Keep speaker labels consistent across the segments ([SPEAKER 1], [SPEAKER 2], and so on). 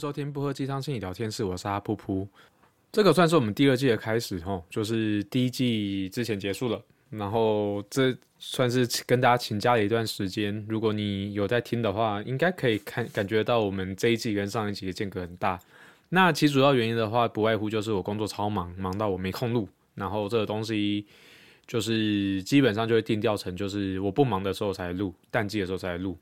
[SPEAKER 1] 收听不喝鸡汤心理聊天室，我是阿噗噗。这个算是我们第二季的开始吼，就是第一季之前结束了，然后这算是跟大家请假了一段时间。如果你有在听的话，应该可以看感觉到我们这一季跟上一季的间隔很大。那其主要原因的话，不外乎就是我工作超忙，忙到我没空录，然后这个东西。就是基本上就会定调成，就是我不忙的时候才录，淡季的时候才录。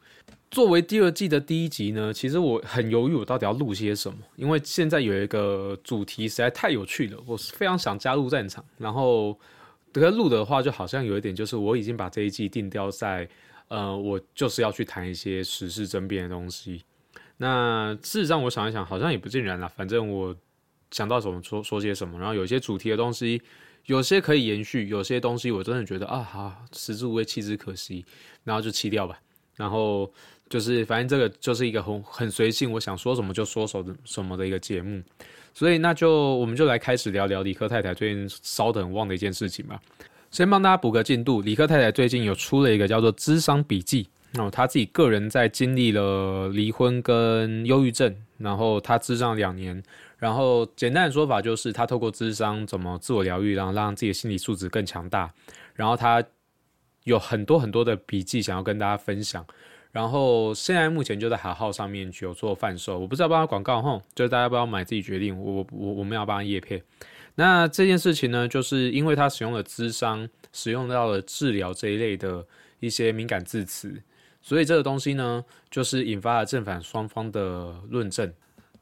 [SPEAKER 1] 作为第二季的第一集呢，其实我很犹豫，我到底要录些什么，因为现在有一个主题实在太有趣了，我是非常想加入战场。然后得录的话，就好像有一点，就是我已经把这一季定调在，呃，我就是要去谈一些时事争辩的东西。那事实上，我想一想，好像也不尽然啦。反正我想到什么说说些什么，然后有些主题的东西。有些可以延续，有些东西我真的觉得啊，好食之无味，弃之可惜，然后就弃掉吧。然后就是反正这个就是一个很很随性，我想说什么就说什么什么的一个节目。所以那就我们就来开始聊聊理科太太最近烧得很旺的一件事情吧。先帮大家补个进度，理科太太最近有出了一个叫做《智商笔记》，哦，他自己个人在经历了离婚跟忧郁症，然后他智商两年。然后简单的说法就是，他透过智商怎么自我疗愈，然后让自己的心理素质更强大。然后他有很多很多的笔记想要跟大家分享。然后现在目前就在海号上面有做贩售，我不知道帮他广告吼，就是大家不要买自己决定。我我我们要帮他叶片。那这件事情呢，就是因为他使用了智商，使用到了治疗这一类的一些敏感字词，所以这个东西呢，就是引发了正反双方的论证。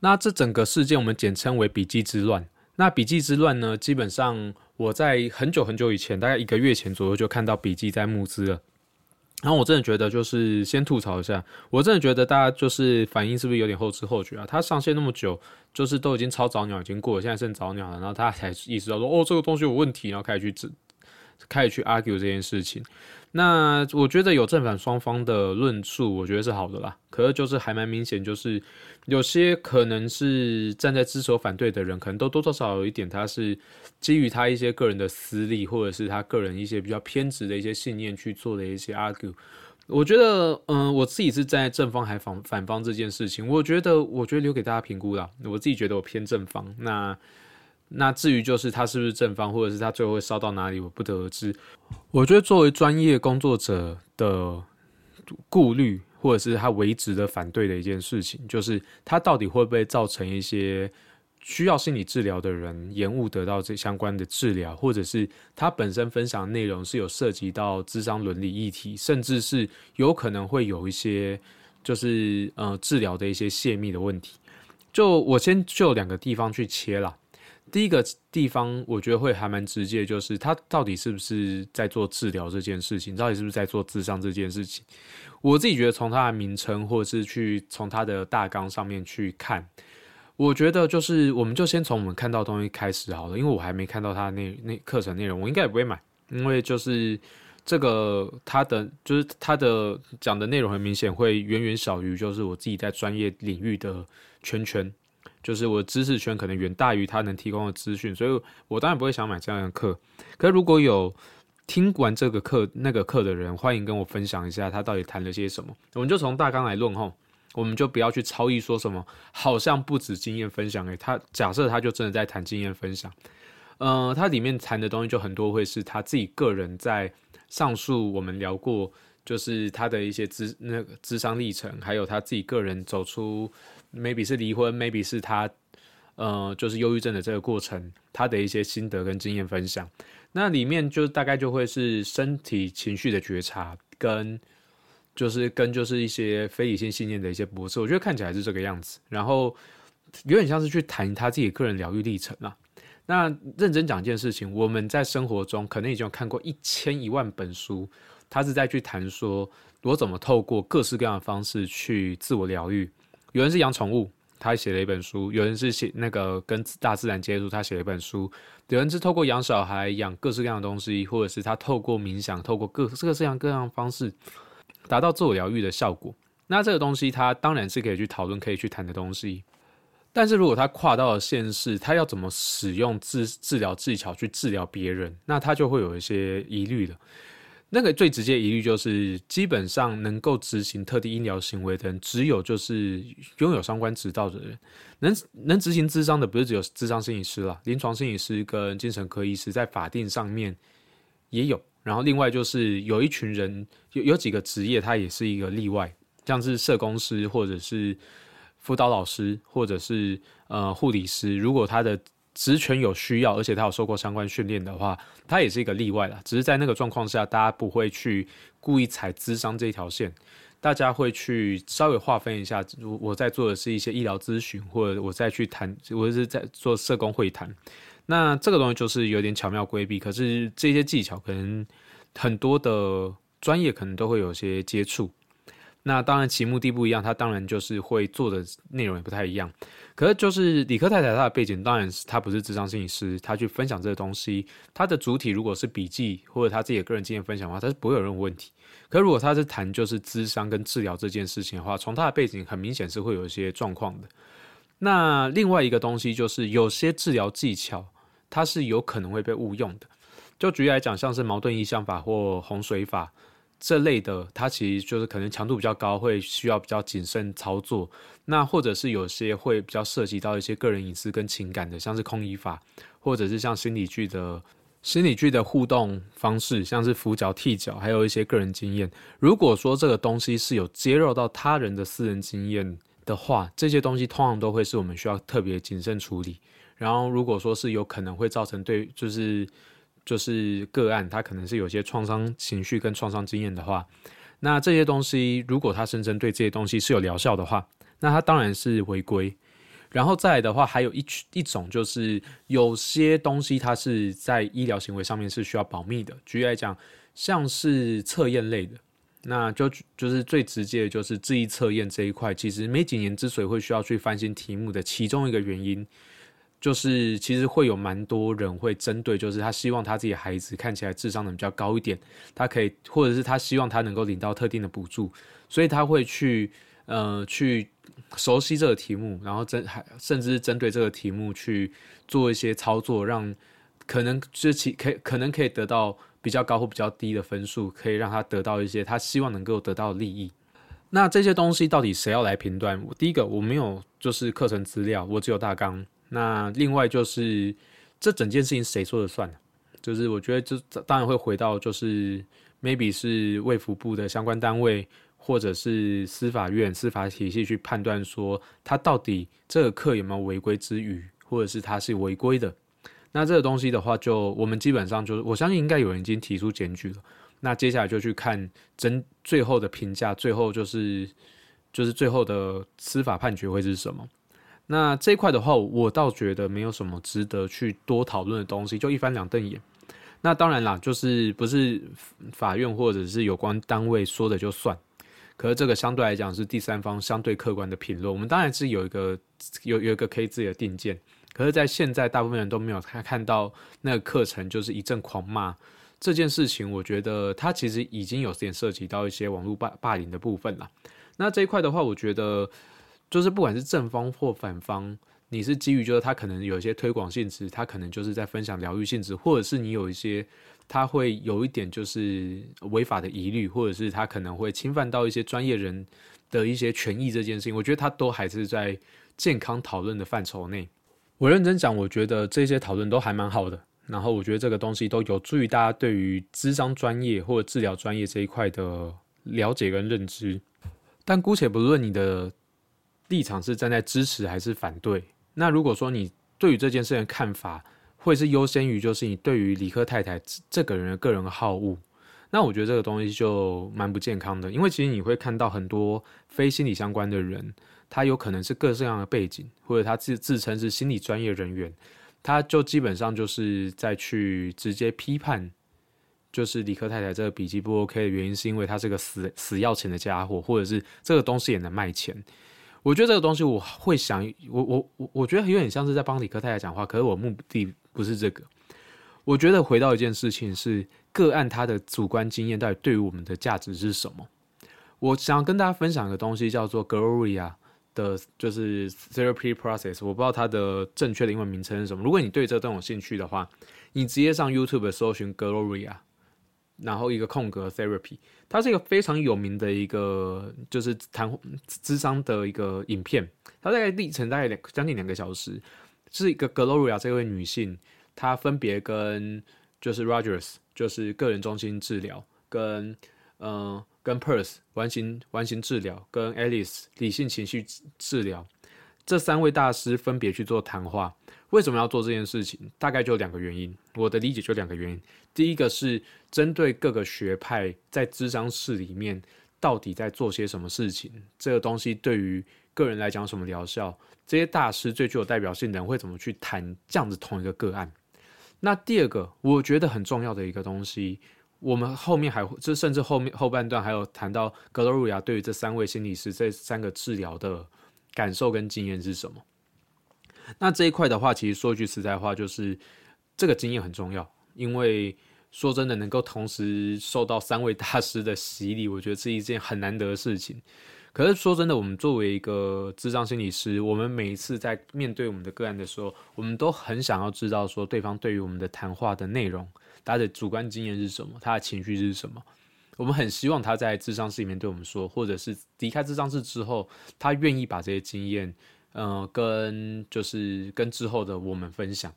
[SPEAKER 1] 那这整个事件我们简称为笔记之乱。那笔记之乱呢，基本上我在很久很久以前，大概一个月前左右就看到笔记在募资了。然后我真的觉得，就是先吐槽一下，我真的觉得大家就是反应是不是有点后知后觉啊？他上线那么久，就是都已经超早鸟已经过了，现在剩早鸟了，然后他才意识到说，哦，这个东西有问题，然后开始去治，开始去 argue 这件事情。那我觉得有正反双方的论述，我觉得是好的啦。可是就是还蛮明显，就是有些可能是站在支持反对的人，可能都多多少少有一点，他是基于他一些个人的私利，或者是他个人一些比较偏执的一些信念去做的一些 argue。我觉得，嗯，我自己是站在正方还反反方这件事情，我觉得，我觉得留给大家评估啦。我自己觉得我偏正方。那。那至于就是他是不是正方，或者是他最后会烧到哪里，我不得而知。我觉得作为专业工作者的顾虑，或者是他维持的反对的一件事情，就是他到底会不会造成一些需要心理治疗的人延误得到这相关的治疗，或者是他本身分享内容是有涉及到智商伦理议题，甚至是有可能会有一些就是呃治疗的一些泄密的问题。就我先就两个地方去切了。第一个地方，我觉得会还蛮直接，就是他到底是不是在做治疗这件事情，到底是不是在做智商这件事情。我自己觉得，从他的名称，或者是去从他的大纲上面去看，我觉得就是，我们就先从我们看到东西开始好了，因为我还没看到他那那课程内容，我应该也不会买，因为就是这个他的就是他的讲的内容很明显会远远小于就是我自己在专业领域的圈圈。就是我的知识圈可能远大于他能提供的资讯，所以我当然不会想买这样的课。可如果有听完这个课、那个课的人，欢迎跟我分享一下他到底谈了些什么。我们就从大纲来论吼，我们就不要去超意说什么，好像不止经验分享诶。他假设他就真的在谈经验分享，呃，他里面谈的东西就很多会是他自己个人在上述我们聊过，就是他的一些智那个智商历程，还有他自己个人走出。Maybe 是离婚，maybe 是他，呃，就是忧郁症的这个过程，他的一些心得跟经验分享。那里面就大概就会是身体情绪的觉察，跟就是跟就是一些非理性信念的一些博士，我觉得看起来是这个样子。然后有点像是去谈他自己个人疗愈历程啊。那认真讲一件事情，我们在生活中可能已经有看过一千一万本书，他是在去谈说我怎么透过各式各样的方式去自我疗愈。有人是养宠物，他写了一本书；有人是写那个跟大自然接触，他写了一本书；有人是透过养小孩、养各式各样的东西，或者是他透过冥想、透过各各式各样各样方式，达到自我疗愈的效果。那这个东西，他当然是可以去讨论、可以去谈的东西。但是如果他跨到了现实，他要怎么使用治治疗技巧去治疗别人，那他就会有一些疑虑了。那个最直接疑虑就是，基本上能够执行特定医疗行为的人，只有就是拥有相关执照的人，能能执行智商的，不是只有智商心理师了，临床心理师跟精神科医师在法定上面也有。然后另外就是有一群人，有有几个职业，它也是一个例外，像是社工师或者是辅导老师，或者是呃护理师，如果他的职权有需要，而且他有受过相关训练的话，他也是一个例外啦。只是在那个状况下，大家不会去故意踩智商这条线，大家会去稍微划分一下。我我在做的是一些医疗咨询，或者我再去谈，我是在做社工会谈。那这个东西就是有点巧妙规避，可是这些技巧可能很多的专业可能都会有些接触。那当然，其目的不一样，他当然就是会做的内容也不太一样。可是，就是理科太太她的背景，当然是她不是智商心理师，她去分享这个东西，她的主体如果是笔记或者她自己的个人经验分享的话，她是不会有任何问题。可如果她是谈就是智商跟治疗这件事情的话，从她的背景很明显是会有一些状况的。那另外一个东西就是有些治疗技巧，它是有可能会被误用的。就举例来讲，像是矛盾意象法或洪水法。这类的，它其实就是可能强度比较高，会需要比较谨慎操作。那或者是有些会比较涉及到一些个人隐私跟情感的，像是空椅法，或者是像心理剧的心理剧的互动方式，像是扶脚、踢脚，还有一些个人经验。如果说这个东西是有揭露到他人的私人经验的话，这些东西通常都会是我们需要特别谨慎处理。然后，如果说是有可能会造成对，就是。就是个案，他可能是有些创伤情绪跟创伤经验的话，那这些东西如果他声称对这些东西是有疗效的话，那他当然是违规。然后再来的话，还有一一种就是有些东西它是在医疗行为上面是需要保密的。举例来讲，像是测验类的，那就就是最直接的就是智力测验这一块，其实每几年之所以会需要去翻新题目的其中一个原因。就是其实会有蛮多人会针对，就是他希望他自己孩子看起来智商能比较高一点，他可以，或者是他希望他能够领到特定的补助，所以他会去呃去熟悉这个题目，然后针还甚至是针对这个题目去做一些操作，让可能就其可可能可以得到比较高或比较低的分数，可以让他得到一些他希望能够得到的利益。那这些东西到底谁要来评断？我第一个我没有就是课程资料，我只有大纲。那另外就是这整件事情谁说了算？就是我觉得这当然会回到就是 maybe 是卫福部的相关单位，或者是司法院司法体系去判断说他到底这个课有没有违规之余，或者是他是违规的。那这个东西的话，就我们基本上就是我相信应该有人已经提出检举了。那接下来就去看真最后的评价，最后就是就是最后的司法判决会是什么。那这一块的话，我倒觉得没有什么值得去多讨论的东西，就一翻两瞪眼。那当然啦，就是不是法院或者是有关单位说的就算。可是这个相对来讲是第三方相对客观的评论，我们当然是有一个有有一个可以自己的定见。可是，在现在大部分人都没有看看到那个课程，就是一阵狂骂这件事情，我觉得它其实已经有点涉及到一些网络霸霸凌的部分了。那这一块的话，我觉得。就是不管是正方或反方，你是基于就是他可能有一些推广性质，他可能就是在分享疗愈性质，或者是你有一些他会有一点就是违法的疑虑，或者是他可能会侵犯到一些专业人的一些权益这件事情，我觉得他都还是在健康讨论的范畴内。我认真讲，我觉得这些讨论都还蛮好的，然后我觉得这个东西都有助于大家对于智商专业或者治疗专业这一块的了解跟认知。但姑且不论你的。立场是站在支持还是反对？那如果说你对于这件事的看法会是优先于，就是你对于理科太太这个人个人好恶，那我觉得这个东西就蛮不健康的。因为其实你会看到很多非心理相关的人，他有可能是各式各样的背景，或者他自自称是心理专业人员，他就基本上就是在去直接批判，就是理科太太这个笔记不 OK 的原因，是因为他是个死死要钱的家伙，或者是这个东西也能卖钱。我觉得这个东西我会想，我我我我觉得有点像是在帮李克太太讲话，可是我目的不是这个。我觉得回到一件事情是个案他的主观经验到底对于我们的价值是什么？我想跟大家分享一个东西叫做 Gloria 的，就是 Therapy Process。我不知道它的正确的英文名称是什么。如果你对这都有兴趣的话，你直接上 YouTube 搜寻 Gloria 然后一个空格 therapy，它是一个非常有名的一个就是谈智商的一个影片，它大概历程大概两将近两个小时，是一个 Gloria 这位女性，她分别跟就是 Rogers 就是个人中心治疗，跟嗯跟 Purse 完形完形治疗，跟 Alice 理性情绪治疗，这三位大师分别去做谈话。为什么要做这件事情？大概就两个原因。我的理解就两个原因。第一个是针对各个学派在智商室里面到底在做些什么事情，这个东西对于个人来讲什么疗效，这些大师最具有代表性的人会怎么去谈这样子同一个个案。那第二个，我觉得很重要的一个东西，我们后面还会，这甚至后面后半段还有谈到格罗瑞亚对于这三位心理师这三个治疗的感受跟经验是什么。那这一块的话，其实说句实在话，就是这个经验很重要，因为说真的，能够同时受到三位大师的洗礼，我觉得是一件很难得的事情。可是说真的，我们作为一个智障心理师，我们每一次在面对我们的个案的时候，我们都很想要知道说对方对于我们的谈话的内容，他的主观经验是什么，他的情绪是什么。我们很希望他在智商室里面对我们说，或者是离开智商室之后，他愿意把这些经验。嗯，跟就是跟之后的我们分享，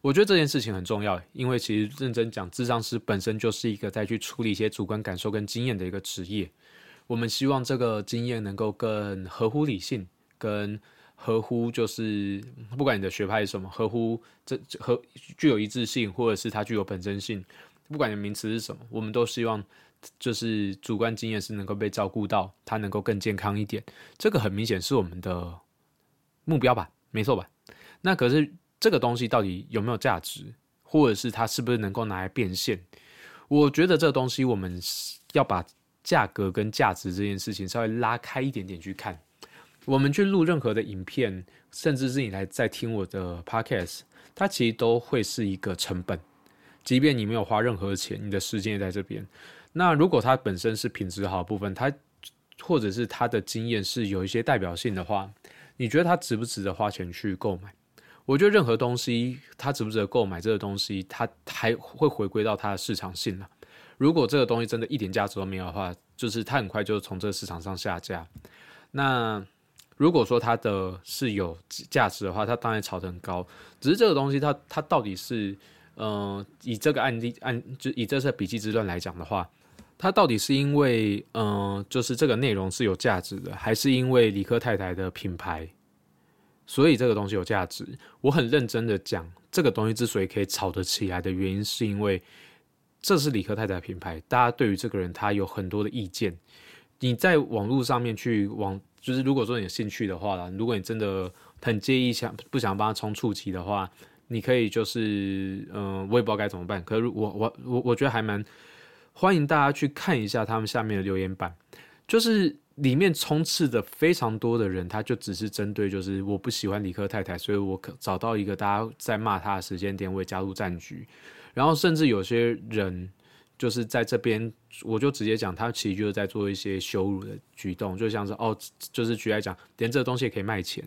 [SPEAKER 1] 我觉得这件事情很重要，因为其实认真讲，智商师本身就是一个在去处理一些主观感受跟经验的一个职业。我们希望这个经验能够更合乎理性，跟合乎就是不管你的学派是什么，合乎这和具有一致性，或者是它具有本真性，不管你的名词是什么，我们都希望就是主观经验是能够被照顾到，它能够更健康一点。这个很明显是我们的。目标吧，没错吧？那可是这个东西到底有没有价值，或者是它是不是能够拿来变现？我觉得这个东西我们要把价格跟价值这件事情稍微拉开一点点去看。我们去录任何的影片，甚至是你来在听我的 podcast，它其实都会是一个成本。即便你没有花任何钱，你的时间也在这边。那如果它本身是品质好的部分，它或者是它的经验是有一些代表性的话。你觉得它值不值得花钱去购买？我觉得任何东西它值不值得购买，这个东西它还会回归到它的市场性了。如果这个东西真的一点价值都没有的话，就是它很快就从这个市场上下架。那如果说它的是有价值的话，它当然炒得很高。只是这个东西它它到底是，嗯，以这个案例案就以这次笔记之乱来讲的话。它到底是因为，嗯，就是这个内容是有价值的，还是因为理科太太的品牌，所以这个东西有价值？我很认真的讲，这个东西之所以可以炒得起来的原因，是因为这是理科太太品牌，大家对于这个人他有很多的意见。你在网络上面去网，就是如果说你有兴趣的话啦，如果你真的很介意想不想帮他冲触及的话，你可以就是，嗯，我也不知道该怎么办。可是我我我我觉得还蛮。欢迎大家去看一下他们下面的留言板，就是里面充斥着非常多的人，他就只是针对就是我不喜欢理科太太，所以我可找到一个大家在骂他的时间点，我也加入战局。然后甚至有些人就是在这边，我就直接讲，他其实就是在做一些羞辱的举动，就像是哦，就是举来讲，连这个东西也可以卖钱，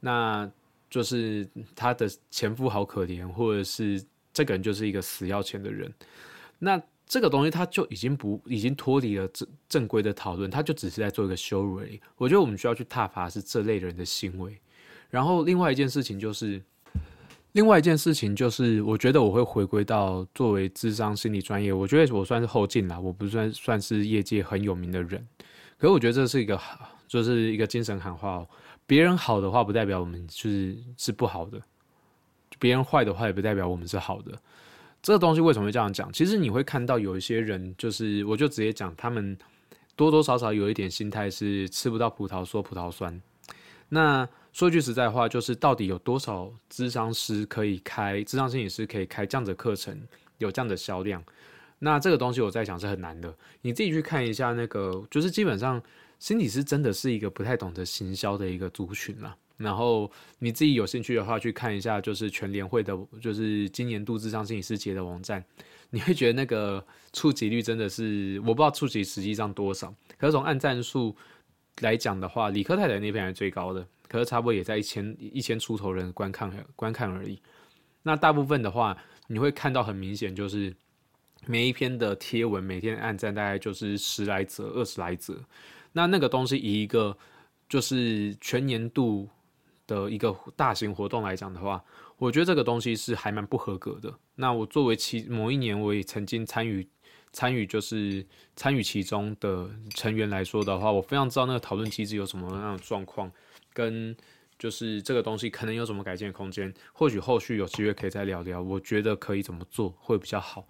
[SPEAKER 1] 那就是他的前夫好可怜，或者是这个人就是一个死要钱的人，那。这个东西他就已经不已经脱离了正正规的讨论，他就只是在做一个羞辱。我觉得我们需要去挞伐是这类人的行为。然后另外一件事情就是，另外一件事情就是，我觉得我会回归到作为智商心理专业，我觉得我算是后进啦，我不算算是业界很有名的人。可是我觉得这是一个就是一个精神喊话哦，别人好的话不代表我们就是是不好的，别人坏的话也不代表我们是好的。这个东西为什么会这样讲？其实你会看到有一些人，就是我就直接讲，他们多多少少有一点心态是吃不到葡萄说葡萄酸。那说句实在话，就是到底有多少智商师可以开，智商心理师可以开这样的课程，有这样的销量？那这个东西我在想是很难的。你自己去看一下那个，就是基本上心理师真的是一个不太懂得行销的一个族群了。然后你自己有兴趣的话，去看一下就是全联会的，就是今年度智商心理师节的网站，你会觉得那个触及率真的是，我不知道触及实际上多少，可是从按赞数来讲的话，理科太太那边还是最高的，可是差不多也在一千一千出头人观看观看而已。那大部分的话，你会看到很明显就是每一篇的贴文，每天按赞大概就是十来则、二十来则。那那个东西以一个就是全年度的一个大型活动来讲的话，我觉得这个东西是还蛮不合格的。那我作为其某一年我也曾经参与参与就是参与其中的成员来说的话，我非常知道那个讨论机制有什么样的状况，跟就是这个东西可能有什么改进的空间。或许后续有机会可以再聊聊，我觉得可以怎么做会比较好。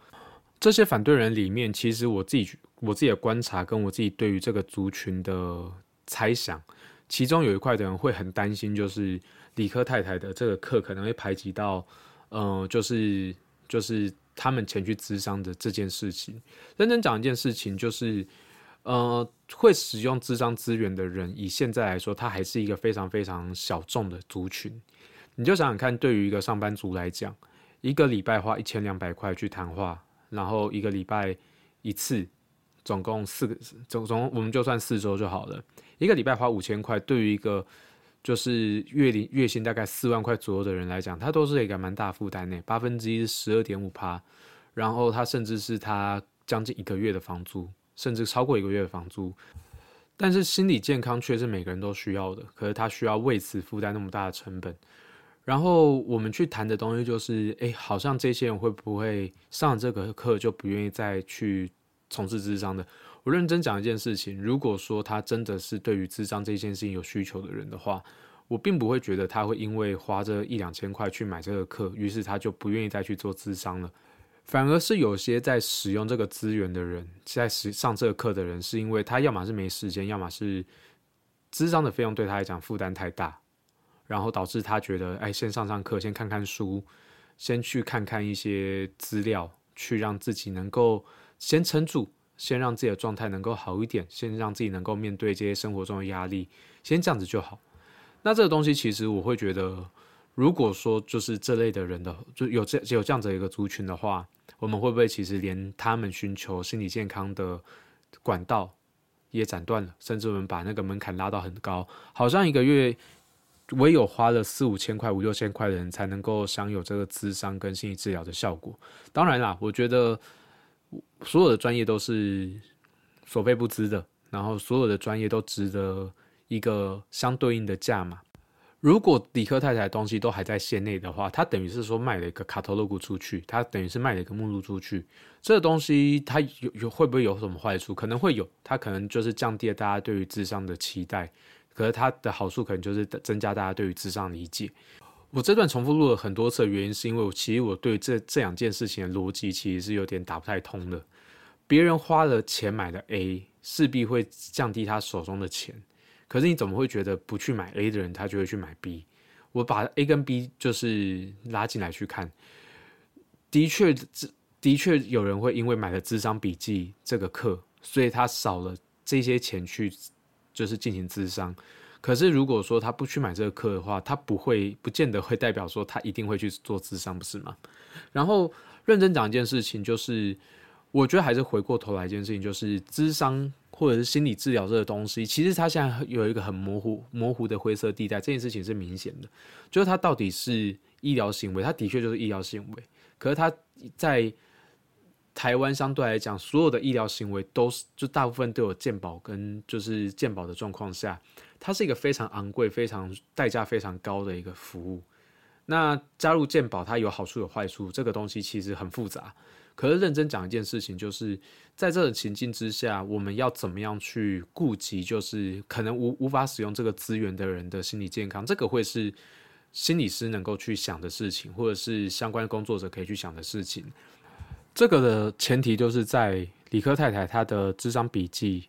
[SPEAKER 1] 这些反对人里面，其实我自己我自己的观察，跟我自己对于这个族群的猜想，其中有一块的人会很担心，就是理科太太的这个课可能会排挤到，嗯，就是就是他们前去咨商的这件事情。认真讲一件事情，就是，呃，会使用智商资源的人，以现在来说，他还是一个非常非常小众的族群。你就想想看，对于一个上班族来讲，一个礼拜花一千两百块去谈话。然后一个礼拜一次，总共四个总总我们就算四周就好了。一个礼拜花五千块，对于一个就是月领月薪大概四万块左右的人来讲，他都是一个蛮大负担呢。八分之一是十二点五趴，然后他甚至是他将近一个月的房租，甚至超过一个月的房租。但是心理健康却是每个人都需要的，可是他需要为此负担那么大的成本。然后我们去谈的东西就是，哎，好像这些人会不会上这个课就不愿意再去从事智商的？我认真讲一件事情，如果说他真的是对于智商这件事情有需求的人的话，我并不会觉得他会因为花这一两千块去买这个课，于是他就不愿意再去做智商了。反而是有些在使用这个资源的人，在使上这个课的人，是因为他要么是没时间，要么是智商的费用对他来讲负担太大。然后导致他觉得，哎，先上上课，先看看书，先去看看一些资料，去让自己能够先撑住，先让自己的状态能够好一点，先让自己能够面对这些生活中的压力，先这样子就好。那这个东西其实我会觉得，如果说就是这类的人的，就有这有这样子一个族群的话，我们会不会其实连他们寻求心理健康的管道也斩断了，甚至我们把那个门槛拉到很高，好像一个月。唯有花了四五千块、五六千块的人，才能够享有这个智商跟心理治疗的效果。当然啦，我觉得所有的专业都是所费不赀的，然后所有的专业都值得一个相对应的价嘛。如果理科太太的东西都还在线内的话，它等于是说卖了一个卡托洛古出去，它等于是卖了一个目录出去。这个东西它有有会不会有什么坏处？可能会有，它可能就是降低了大家对于智商的期待。可是它的好处可能就是增加大家对于智商的理解。我这段重复录了很多次的原因，是因为我其实我对这这两件事情的逻辑其实是有点打不太通的。别人花了钱买的 A，势必会降低他手中的钱。可是你怎么会觉得不去买 A 的人，他就会去买 B？我把 A 跟 B 就是拉进来去看，的确，的确有人会因为买了智商笔记这个课，所以他少了这些钱去。就是进行智商，可是如果说他不去买这个课的话，他不会，不见得会代表说他一定会去做智商，不是吗？然后认真讲一件事情，就是我觉得还是回过头来一件事情，就是智商或者是心理治疗这个东西，其实它现在有一个很模糊、模糊的灰色地带。这件事情是明显的，就是它到底是医疗行为，它的确就是医疗行为，可是它在。台湾相对来讲，所有的医疗行为都是就大部分都有健保跟就是健保的状况下，它是一个非常昂贵、非常代价非常高的一个服务。那加入健保，它有好处有坏处，这个东西其实很复杂。可是认真讲一件事情，就是在这种情境之下，我们要怎么样去顾及，就是可能无无法使用这个资源的人的心理健康，这个会是心理师能够去想的事情，或者是相关工作者可以去想的事情。这个的前提就是在理科太太她的智商笔记，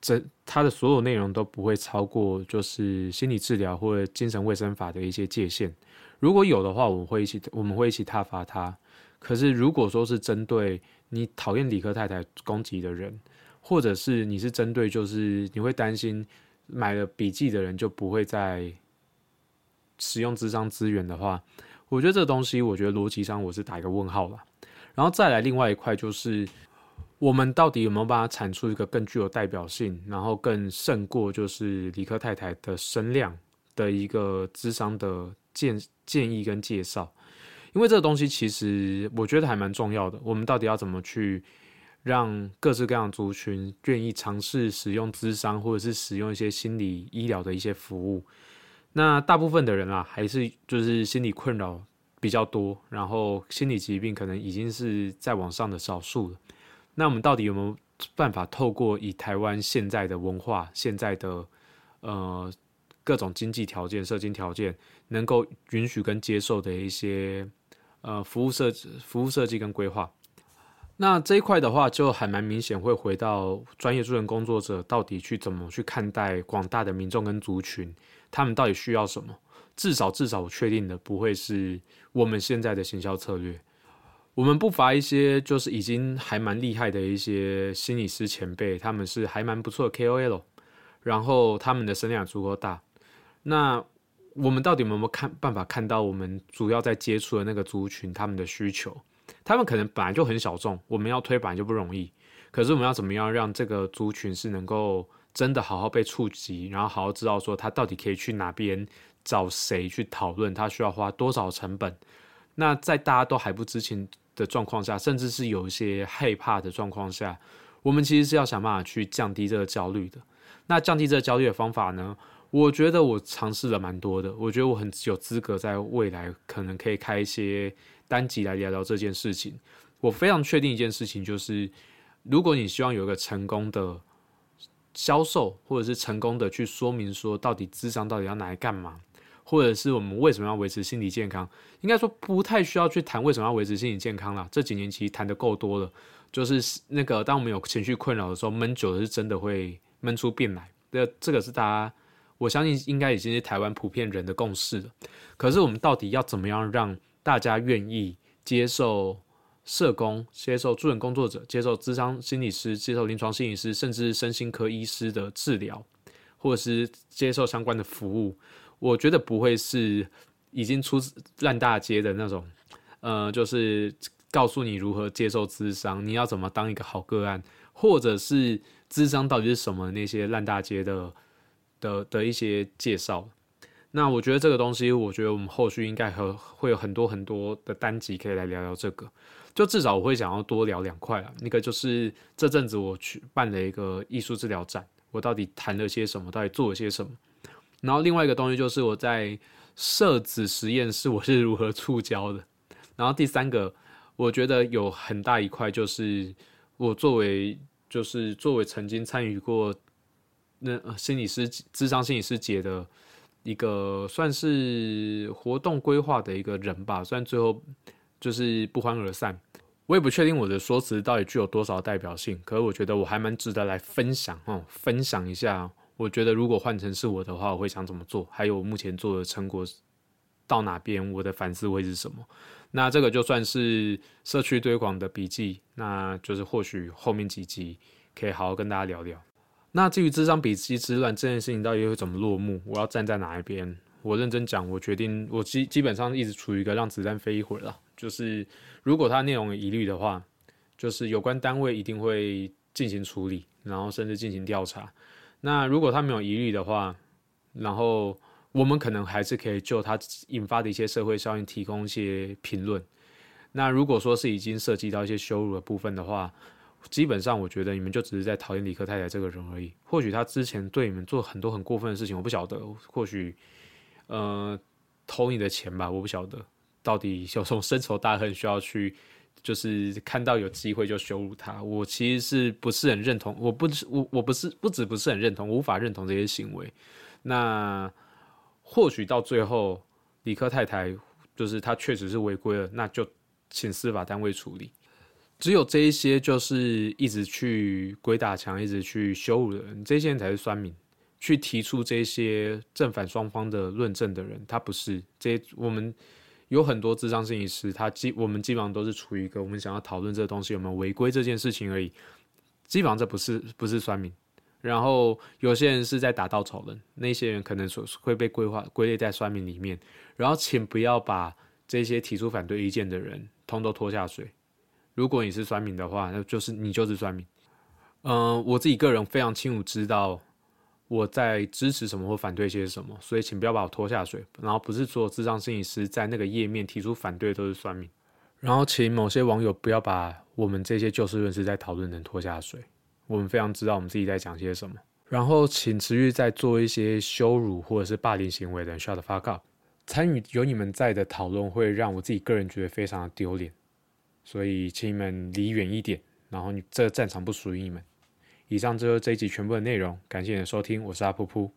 [SPEAKER 1] 这她的所有内容都不会超过就是心理治疗或者精神卫生法的一些界限。如果有的话，我们会一起我们会一起挞伐他。可是如果说是针对你讨厌理科太太攻击的人，或者是你是针对就是你会担心买了笔记的人就不会再使用智商资源的话，我觉得这东西，我觉得逻辑上我是打一个问号了。然后再来另外一块，就是我们到底有没有办法产出一个更具有代表性，然后更胜过就是理科太太的声量的一个智商的建建议跟介绍？因为这个东西其实我觉得还蛮重要的。我们到底要怎么去让各式各样族群愿意尝试使用智商，或者是使用一些心理医疗的一些服务？那大部分的人啊，还是就是心理困扰比较多，然后心理疾病可能已经是在往上的少数了。那我们到底有没有办法透过以台湾现在的文化、现在的呃各种经济条件、社经条件，能够允许跟接受的一些呃服务设计、服务设计跟规划？那这一块的话，就还蛮明显会回到专业助人工作者到底去怎么去看待广大的民众跟族群。他们到底需要什么？至少至少我确定的不会是我们现在的行销策略。我们不乏一些就是已经还蛮厉害的一些心理师前辈，他们是还蛮不错的 KOL，然后他们的声量足够大。那我们到底有没有看办法看到我们主要在接触的那个族群他们的需求？他们可能本来就很小众，我们要推本来就不容易。可是我们要怎么样让这个族群是能够？真的好好被触及，然后好好知道说他到底可以去哪边找谁去讨论，他需要花多少成本。那在大家都还不知情的状况下，甚至是有一些害怕的状况下，我们其实是要想办法去降低这个焦虑的。那降低这个焦虑的方法呢？我觉得我尝试了蛮多的，我觉得我很有资格在未来可能可以开一些单集来聊聊这件事情。我非常确定一件事情，就是如果你希望有一个成功的。销售，或者是成功的去说明说，到底智商到底要拿来干嘛，或者是我们为什么要维持心理健康？应该说不太需要去谈为什么要维持心理健康了。这几年其实谈的够多了，就是那个当我们有情绪困扰的时候，闷久了是真的会闷出病来。这这个是大家，我相信应该已经是台湾普遍人的共识了。可是我们到底要怎么样让大家愿意接受？社工接受助人工作者接受智商心理师接受临床心理师甚至身心科医师的治疗，或者是接受相关的服务，我觉得不会是已经出烂大街的那种，呃，就是告诉你如何接受智商，你要怎么当一个好个案，或者是智商到底是什么那些烂大街的的的一些介绍。那我觉得这个东西，我觉得我们后续应该和会有很多很多的单集可以来聊聊这个。就至少我会想要多聊两块啊，那个就是这阵子我去办了一个艺术治疗展，我到底谈了些什么，到底做了些什么。然后另外一个东西就是我在设子实验室我是如何触礁的。然后第三个，我觉得有很大一块就是我作为就是作为曾经参与过那心理师智商心理师节的一个算是活动规划的一个人吧，虽然最后。就是不欢而散，我也不确定我的说辞到底具有多少代表性，可是我觉得我还蛮值得来分享哦，分享一下。我觉得如果换成是我的话，我会想怎么做，还有我目前做的成果到哪边，我的反思会是什么。那这个就算是社区推广的笔记，那就是或许后面几集可以好好跟大家聊聊。那至于这张笔记之乱这件事情到底会怎么落幕，我要站在哪一边？我认真讲，我决定，我基基本上一直处于一个让子弹飞一会儿了。就是如果它内容有疑虑的话，就是有关单位一定会进行处理，然后甚至进行调查。那如果他没有疑虑的话，然后我们可能还是可以就他引发的一些社会效应提供一些评论。那如果说是已经涉及到一些羞辱的部分的话，基本上我觉得你们就只是在讨厌李克太太这个人而已。或许他之前对你们做很多很过分的事情，我不晓得。或许。呃，偷你的钱吧，我不晓得到底有什么 深仇大恨需要去，就是看到有机会就羞辱他。我其实是不是很认同，我不是我我不是不止不是很认同，无法认同这些行为。那或许到最后，李克太太就是他确实是违规了，那就请司法单位处理。只有这一些就是一直去鬼打墙，一直去羞辱的人，这些人才是酸民。去提出这些正反双方的论证的人，他不是这我们有很多智商心理师，他基我们基本上都是处于一个我们想要讨论这个东西有没有违规这件事情而已。基本上这不是不是酸民，然后有些人是在打稻草人，那些人可能说会被规划归类在酸民里面。然后请不要把这些提出反对意见的人通都拖下水。如果你是酸民的话，那就是你就是酸民。嗯，我自己个人非常清楚知道。我在支持什么或反对些什么，所以请不要把我拖下水。然后不是所有智障心理师在那个页面提出反对都是算命。然后请某些网友不要把我们这些就事论事在讨论人拖下水。我们非常知道我们自己在讲些什么。然后请持续在做一些羞辱或者是霸凌行为的人 shut the fuck up。参与有你们在的讨论会让我自己个人觉得非常的丢脸，所以请你们离远一点。然后你这个战场不属于你们。以上就是这一集全部的内容，感谢你的收听，我是阿噗噗。